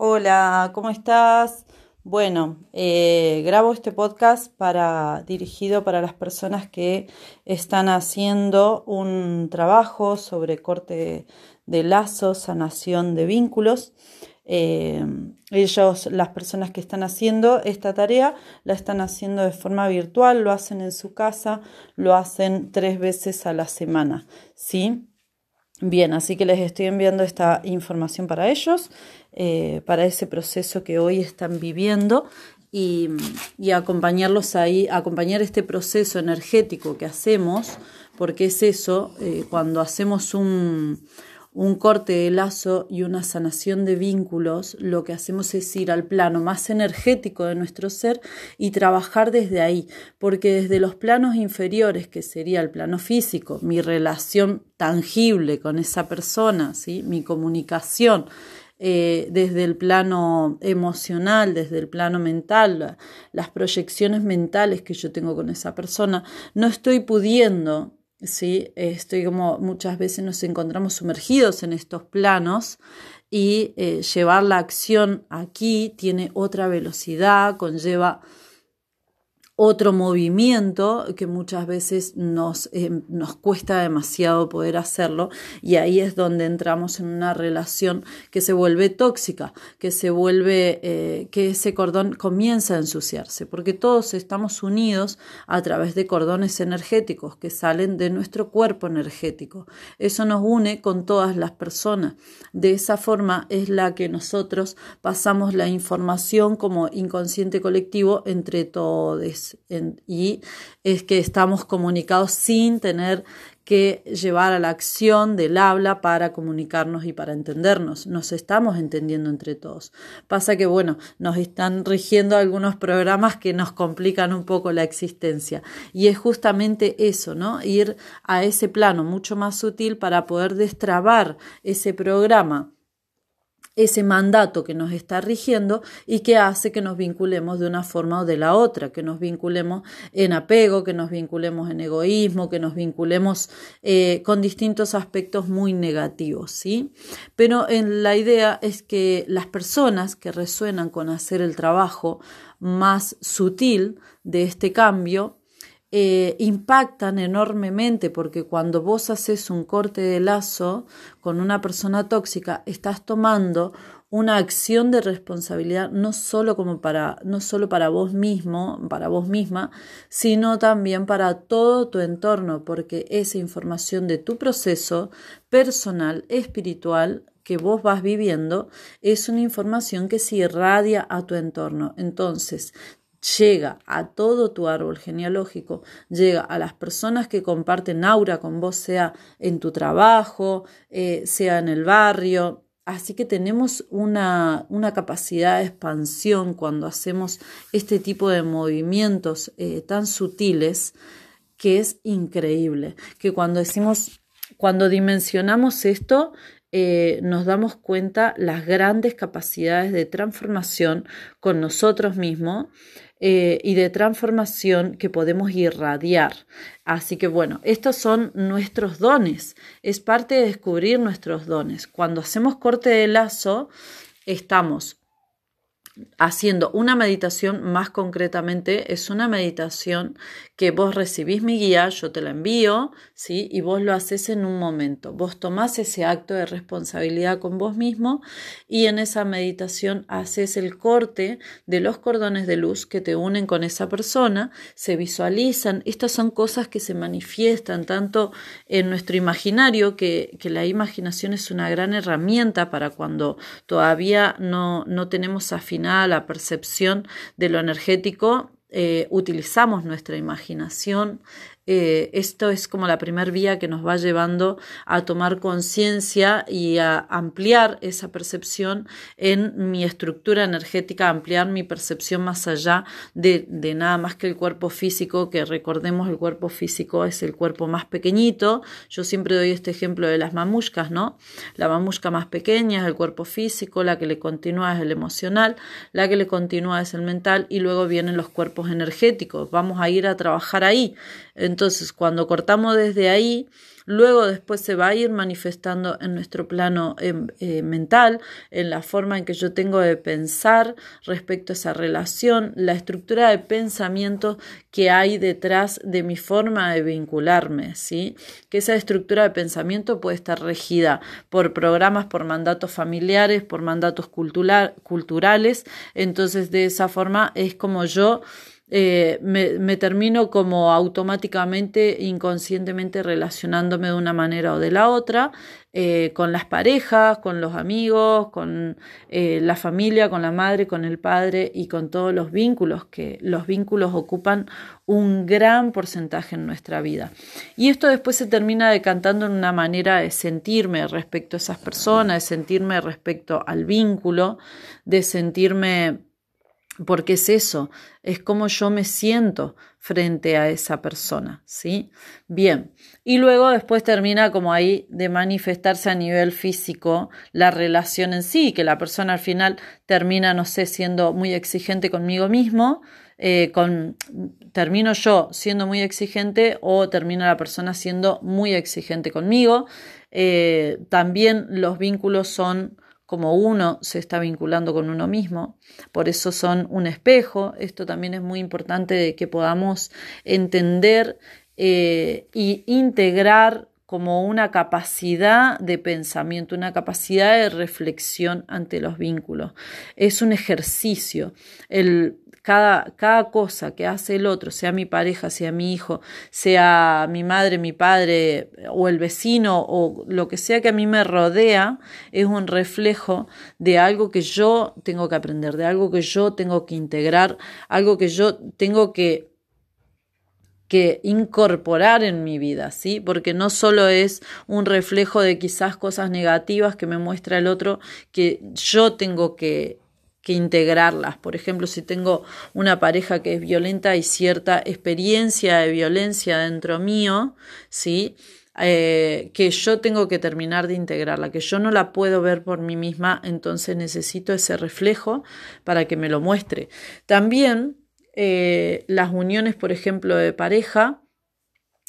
Hola, ¿cómo estás? Bueno, eh, grabo este podcast para, dirigido para las personas que están haciendo un trabajo sobre corte de lazos, sanación de vínculos. Eh, ellos, las personas que están haciendo esta tarea, la están haciendo de forma virtual, lo hacen en su casa, lo hacen tres veces a la semana, ¿sí? Bien, así que les estoy enviando esta información para ellos, eh, para ese proceso que hoy están viviendo y, acompañarlos ahí, acompañar este proceso energético que hacemos, porque es eso, eh, cuando hacemos un, un corte de lazo y una sanación de vínculos, lo que hacemos es ir al plano más energético de nuestro ser y trabajar desde ahí, porque desde los planos inferiores, que sería el plano físico, mi relación tangible con esa persona, ¿sí? mi comunicación, eh, desde el plano emocional, desde el plano mental, las proyecciones mentales que yo tengo con esa persona, no estoy pudiendo ¿sí? Estoy como muchas veces nos encontramos sumergidos en estos planos y eh, llevar la acción aquí tiene otra velocidad, conlleva otro movimiento que muchas veces nos, eh, nos, cuesta demasiado poder hacerlo y ahí es donde entramos en una relación que se vuelve tóxica, que se vuelve, eh, que ese cordón comienza a ensuciarse, porque todos estamos unidos a través de cordones energéticos que salen de nuestro cuerpo energético. Eso nos une con todas las personas. De esa forma es la que nosotros pasamos la información como inconsciente colectivo entre todos y es que estamos comunicados sin tener que llevar a la acción del habla para comunicarnos y para entendernos. Nos estamos entendiendo entre todos. Pasa que, bueno, nos están rigiendo algunos programas que nos complican un poco la existencia. Y es justamente eso, ¿no? Ir a ese plano mucho más sutil para poder destrabar ese programa ese mandato que nos está rigiendo y que hace que nos vinculemos de una forma o de la otra, que nos vinculemos en apego, que nos vinculemos en egoísmo, que nos vinculemos eh, con distintos aspectos muy negativos, ¿sí? Pero la idea es que las personas que resuenan con hacer el trabajo más sutil de este cambio, eh, impactan enormemente porque cuando vos haces un corte de lazo con una persona tóxica, estás tomando una acción de responsabilidad no solo como para no solo para vos mismo, para vos misma, sino también para todo tu entorno, porque esa información de tu proceso personal, espiritual que vos vas viviendo es una información que se irradia a tu entorno. Entonces, llega a todo tu árbol genealógico, llega a las personas que comparten aura con vos, sea en tu trabajo, eh, sea en el barrio. Así que tenemos una, una, capacidad de expansión cuando hacemos este tipo de movimientos eh, tan sutiles que es increíble. Que cuando decimos, cuando dimensionamos esto, eh, nos damos cuenta las grandes capacidades de transformación con nosotros mismos eh, y de transformación que podemos irradiar. Así que bueno, estos son nuestros dones, es parte de descubrir nuestros dones. Cuando hacemos corte de lazo, estamos haciendo una meditación más concretamente es una meditación que vos recibís mi guía, yo te la envío, ¿sí? Y vos lo haces en un momento. Vos tomás ese acto de responsabilidad con vos mismo y en esa meditación haces el corte de los cordones de luz que te unen con esa persona, se visualizan. Estas son cosas que se manifiestan tanto en nuestro imaginario, que, que la imaginación es una gran herramienta para cuando todavía no, no tenemos afinado la percepción de lo energético, eh, utilizamos nuestra imaginación, eh, esto es como la primer vía que nos va llevando a tomar conciencia y a ampliar esa percepción en mi estructura energética, ampliar mi percepción más allá de, nada más que el cuerpo físico, que recordemos el cuerpo físico es el cuerpo más pequeñito. Yo siempre doy este ejemplo de las mamushkas, ¿no? La mamushka más pequeña es el cuerpo físico, la que le continúa es el emocional, la que le continúa es el mental y luego vienen los cuerpos energéticos. Vamos a ir a trabajar ahí. Entonces, cuando cortamos desde ahí, luego después se va a ir manifestando en nuestro plano em, eh, mental, en la forma en que yo tengo de pensar respecto a esa relación, la estructura de pensamiento que hay detrás de mi forma de vincularme, ¿sí? Que esa estructura de pensamiento puede estar regida por programas, por mandatos familiares, por mandatos culturales, entonces de esa forma es como yo eh, me, termino como automáticamente, inconscientemente relacionándome de una manera o de la otra, eh, con las parejas, con los amigos, con eh, la familia, con la madre, con el padre y con todos los vínculos, que los vínculos ocupan un gran porcentaje en nuestra vida. Y esto después se termina decantando en una manera de sentirme respecto a esas personas, de sentirme respecto al vínculo, de sentirme porque es eso, es como yo me siento frente a esa persona, ¿sí? Bien, y luego después termina como ahí de manifestarse a nivel físico la relación en sí, que la persona al final termina, no sé, siendo muy exigente conmigo mismo, eh, con, termino yo siendo muy exigente o termina la persona siendo muy exigente conmigo. Eh, también los vínculos son como uno se está vinculando con uno mismo. Por eso son un espejo. Esto también es muy importante de que podamos entender e integrar como una capacidad de pensamiento, una capacidad de reflexión ante los vínculos. Es un ejercicio. El cada, cada cosa que hace el otro, sea mi pareja, sea mi hijo, sea mi madre, mi padre o el vecino o lo que sea que a mí me rodea, es un reflejo de algo que yo tengo que aprender, de algo que yo tengo que integrar, algo que yo tengo que que incorporar en mi vida, ¿sí? Porque no solo es un reflejo de quizás cosas negativas que me muestra el otro, que yo tengo que que integrarlas. Por ejemplo, si tengo una pareja que es violenta y cierta experiencia de violencia dentro mío, ¿sí? Eh, que yo tengo que terminar de integrarla, que yo no la puedo ver por mí misma, entonces necesito ese reflejo para que me lo muestre. También eh, las uniones, por ejemplo, de pareja,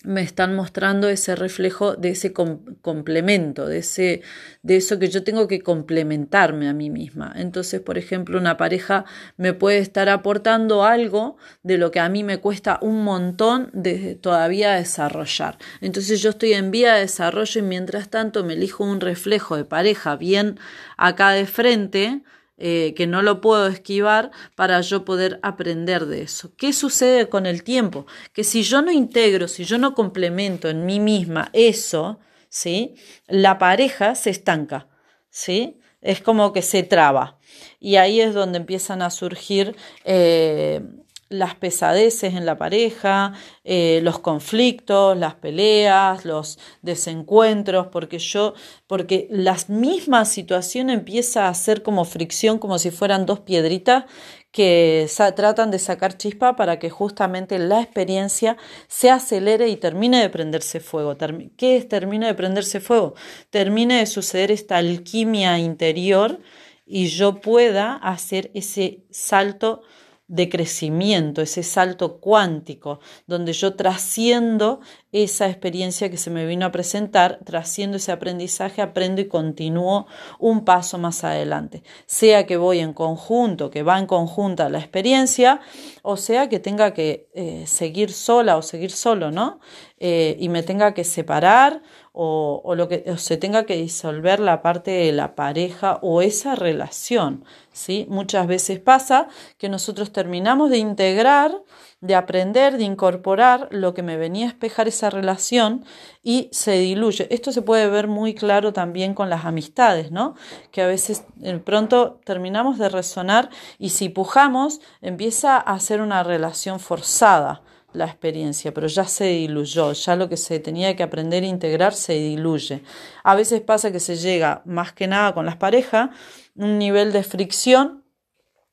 me están mostrando ese reflejo de ese complemento, de, ese, de eso que yo tengo que complementarme a mí misma. Entonces, por ejemplo, una pareja me puede estar aportando algo de lo que a mí me cuesta un montón de todavía desarrollar. Entonces yo estoy en vía de desarrollo y mientras tanto me elijo un reflejo de pareja bien acá de frente, eh, que no lo puedo esquivar para yo poder aprender de eso. ¿Qué sucede con el tiempo? Que si yo no integro, si yo no complemento en mí misma eso, ¿sí? La pareja se estanca, ¿sí? Es como que se traba. Y ahí es donde empiezan a surgir eh, las pesadeces en la pareja, eh, los conflictos, las peleas, los desencuentros, porque yo, porque la misma situación empieza a ser como fricción, como si fueran dos piedritas que tratan de sacar chispa para que justamente la experiencia se acelere y termine de prenderse fuego. ¿Qué es termine de prenderse fuego? Termine de suceder esta alquimia interior y yo pueda hacer ese salto de crecimiento, ese salto cuántico, donde yo trasciendo esa experiencia que se me vino a presentar, trasciendo ese aprendizaje, aprendo y continúo un paso más adelante. Sea que voy en conjunto, que va en conjunta la experiencia, o sea que tenga que eh, seguir sola o seguir solo, ¿no? Eh, y me tenga que separar o, lo que se tenga que disolver la parte de la pareja o esa relación. ¿sí? Muchas veces pasa que nosotros terminamos de integrar, de aprender, de incorporar lo que me venía a espejar esa relación y se diluye. Esto se puede ver muy claro también con las amistades, ¿no? Que a veces eh, pronto terminamos de resonar y si pujamos empieza a ser una relación forzada la experiencia, pero ya se diluyó, ya lo que se tenía que aprender a integrar se diluye. A veces pasa que se llega, más que nada con las parejas, un nivel de fricción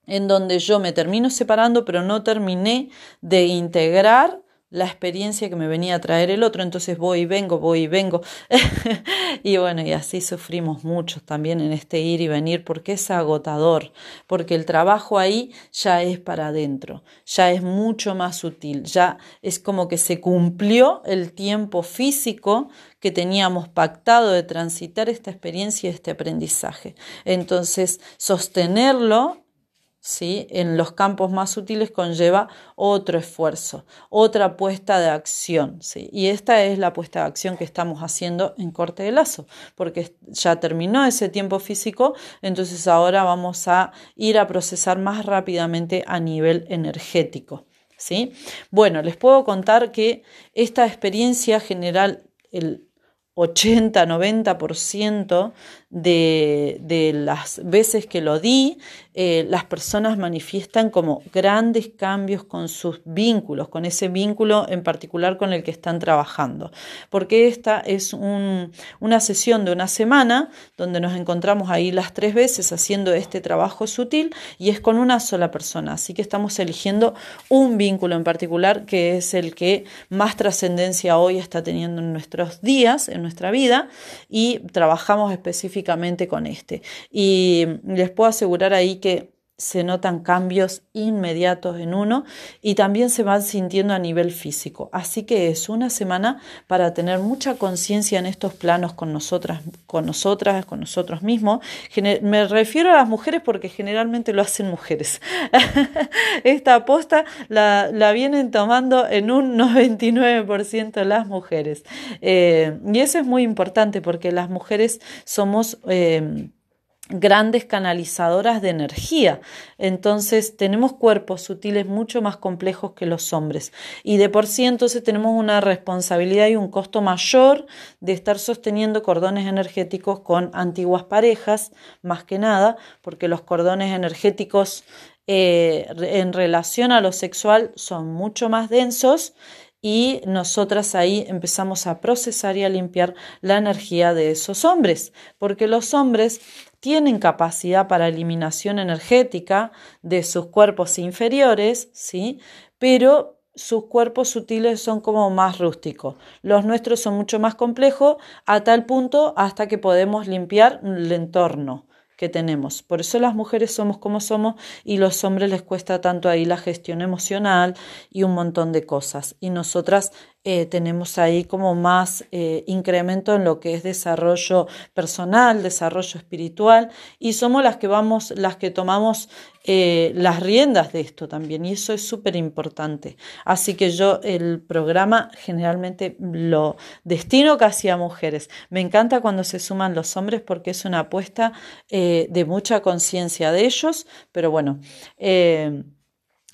en donde yo me termino separando, pero no terminé de integrar la experiencia que me venía a traer el otro, entonces voy y vengo, voy y vengo. y bueno, y así sufrimos mucho también en este ir y venir porque es agotador, porque el trabajo ahí ya es para adentro, ya es mucho más sutil, ya es como que se cumplió el tiempo físico que teníamos pactado de transitar esta experiencia y este aprendizaje. Entonces, sostenerlo ¿sí? en los campos más sutiles conlleva otro esfuerzo, otra puesta de acción. ¿sí? Y esta es la puesta de acción que estamos haciendo en corte de lazo, porque ya terminó ese tiempo físico, entonces ahora vamos a ir a procesar más rápidamente a nivel energético. ¿sí? Bueno, les puedo contar que esta experiencia general, el 80-90% de, de las veces que lo di, eh, las personas manifiestan como grandes cambios con sus vínculos, con ese vínculo en particular con el que están trabajando. Porque esta es una sesión de una semana donde nos encontramos ahí las tres veces haciendo este trabajo sutil y es con una sola persona. Así que estamos eligiendo un vínculo en particular que es el que más trascendencia hoy está teniendo en nuestros días, en nuestra vida, y trabajamos específicamente con este. Y les puedo asegurar ahí que se notan cambios inmediatos en uno y también se van sintiendo a nivel físico. Así que es una semana para tener mucha conciencia en estos planos con nosotras, con nosotras, con nosotros mismos. Me refiero a las mujeres porque generalmente lo hacen mujeres. Esta aposta la, la, vienen tomando en un 99% las mujeres. Eh, y eso es muy importante porque las mujeres somos... Eh, grandes canalizadoras de energía. Entonces tenemos cuerpos sutiles mucho más complejos que los hombres. Y de por sí entonces tenemos una responsabilidad y un costo mayor de estar sosteniendo cordones energéticos con antiguas parejas, más que nada, porque los cordones energéticos eh, en relación a lo sexual son mucho más densos y nosotras ahí empezamos a procesar y a limpiar la energía de esos hombres, porque los hombres tienen capacidad para eliminación energética de sus cuerpos inferiores, ¿sí? Pero sus cuerpos sutiles son como más rústicos. Los nuestros son mucho más complejos a tal punto hasta que podemos limpiar el entorno que tenemos. Por eso las mujeres somos como somos y los hombres les cuesta tanto ahí la gestión emocional y un montón de cosas. Y nosotras eh, tenemos ahí como más eh, incremento en lo que es desarrollo personal, desarrollo espiritual y somos las que vamos, las que tomamos eh, las riendas de esto también y eso es súper importante. Así que yo el programa generalmente lo destino casi a mujeres. Me encanta cuando se suman los hombres porque es una apuesta de mucha conciencia de ellos, pero bueno.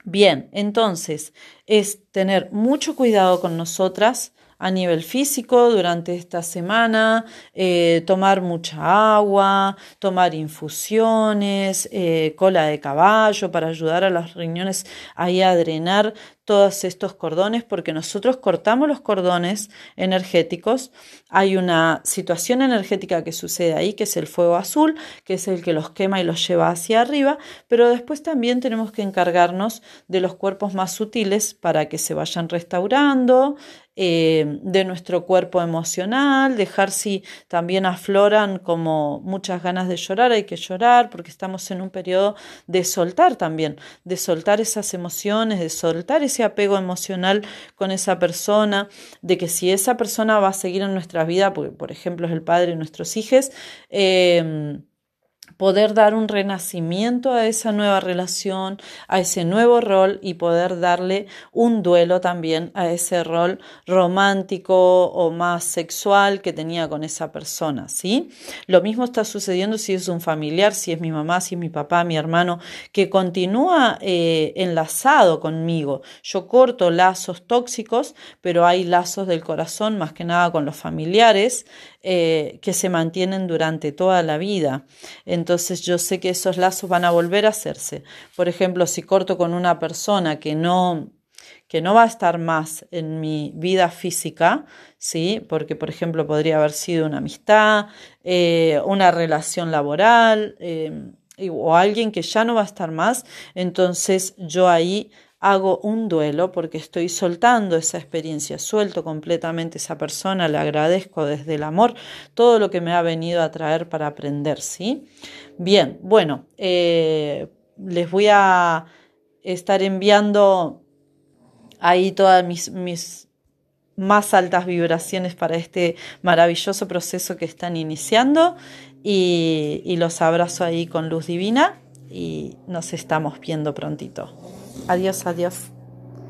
Bien, entonces es tener mucho cuidado con nosotras a nivel físico durante esta semana, eh, tomar mucha agua, tomar infusiones, eh, cola de caballo para ayudar a los riñones ahí a drenar todos estos cordones porque nosotros cortamos los cordones energéticos. Hay una situación energética que sucede ahí, que es el fuego azul, que es el que los quema y los lleva hacia arriba, pero después también tenemos que encargarnos de los cuerpos más sutiles para que se vayan restaurando, eh, de nuestro cuerpo emocional, dejar si también afloran como muchas ganas de llorar, hay que llorar porque estamos en un periodo de soltar también, de soltar esas emociones, de soltar ese apego emocional con esa persona, de que si esa persona va a seguir en nuestra vida, porque por ejemplo es el padre de nuestros hijos, eh, poder dar un renacimiento a esa nueva relación, a ese nuevo rol y poder darle un duelo también a ese rol romántico o más sexual que tenía con esa persona, ¿sí? Lo mismo está sucediendo si es un familiar, si es mi mamá, si es mi papá, mi hermano, que continúa eh, enlazado conmigo. Yo corto lazos tóxicos, pero hay lazos del corazón, más que nada con los familiares, eh, que se mantienen durante toda la vida. Entonces yo sé que esos lazos van a volver a hacerse. Por ejemplo, si corto con una persona que no que no va a estar más en mi vida física, ¿sí? Porque, por ejemplo, podría haber sido una amistad, eh, una relación laboral, eh, o alguien que ya no va a estar más, entonces yo ahí hago un duelo porque estoy soltando esa experiencia, suelto completamente esa persona, le agradezco desde el amor todo lo que me ha venido a traer para aprender, ¿sí? Bien, bueno, eh, les voy a estar enviando ahí todas mis, mis más altas vibraciones para este maravilloso proceso que están iniciando y, y los abrazo ahí con luz divina y nos estamos viendo prontito. Adiós, adiós.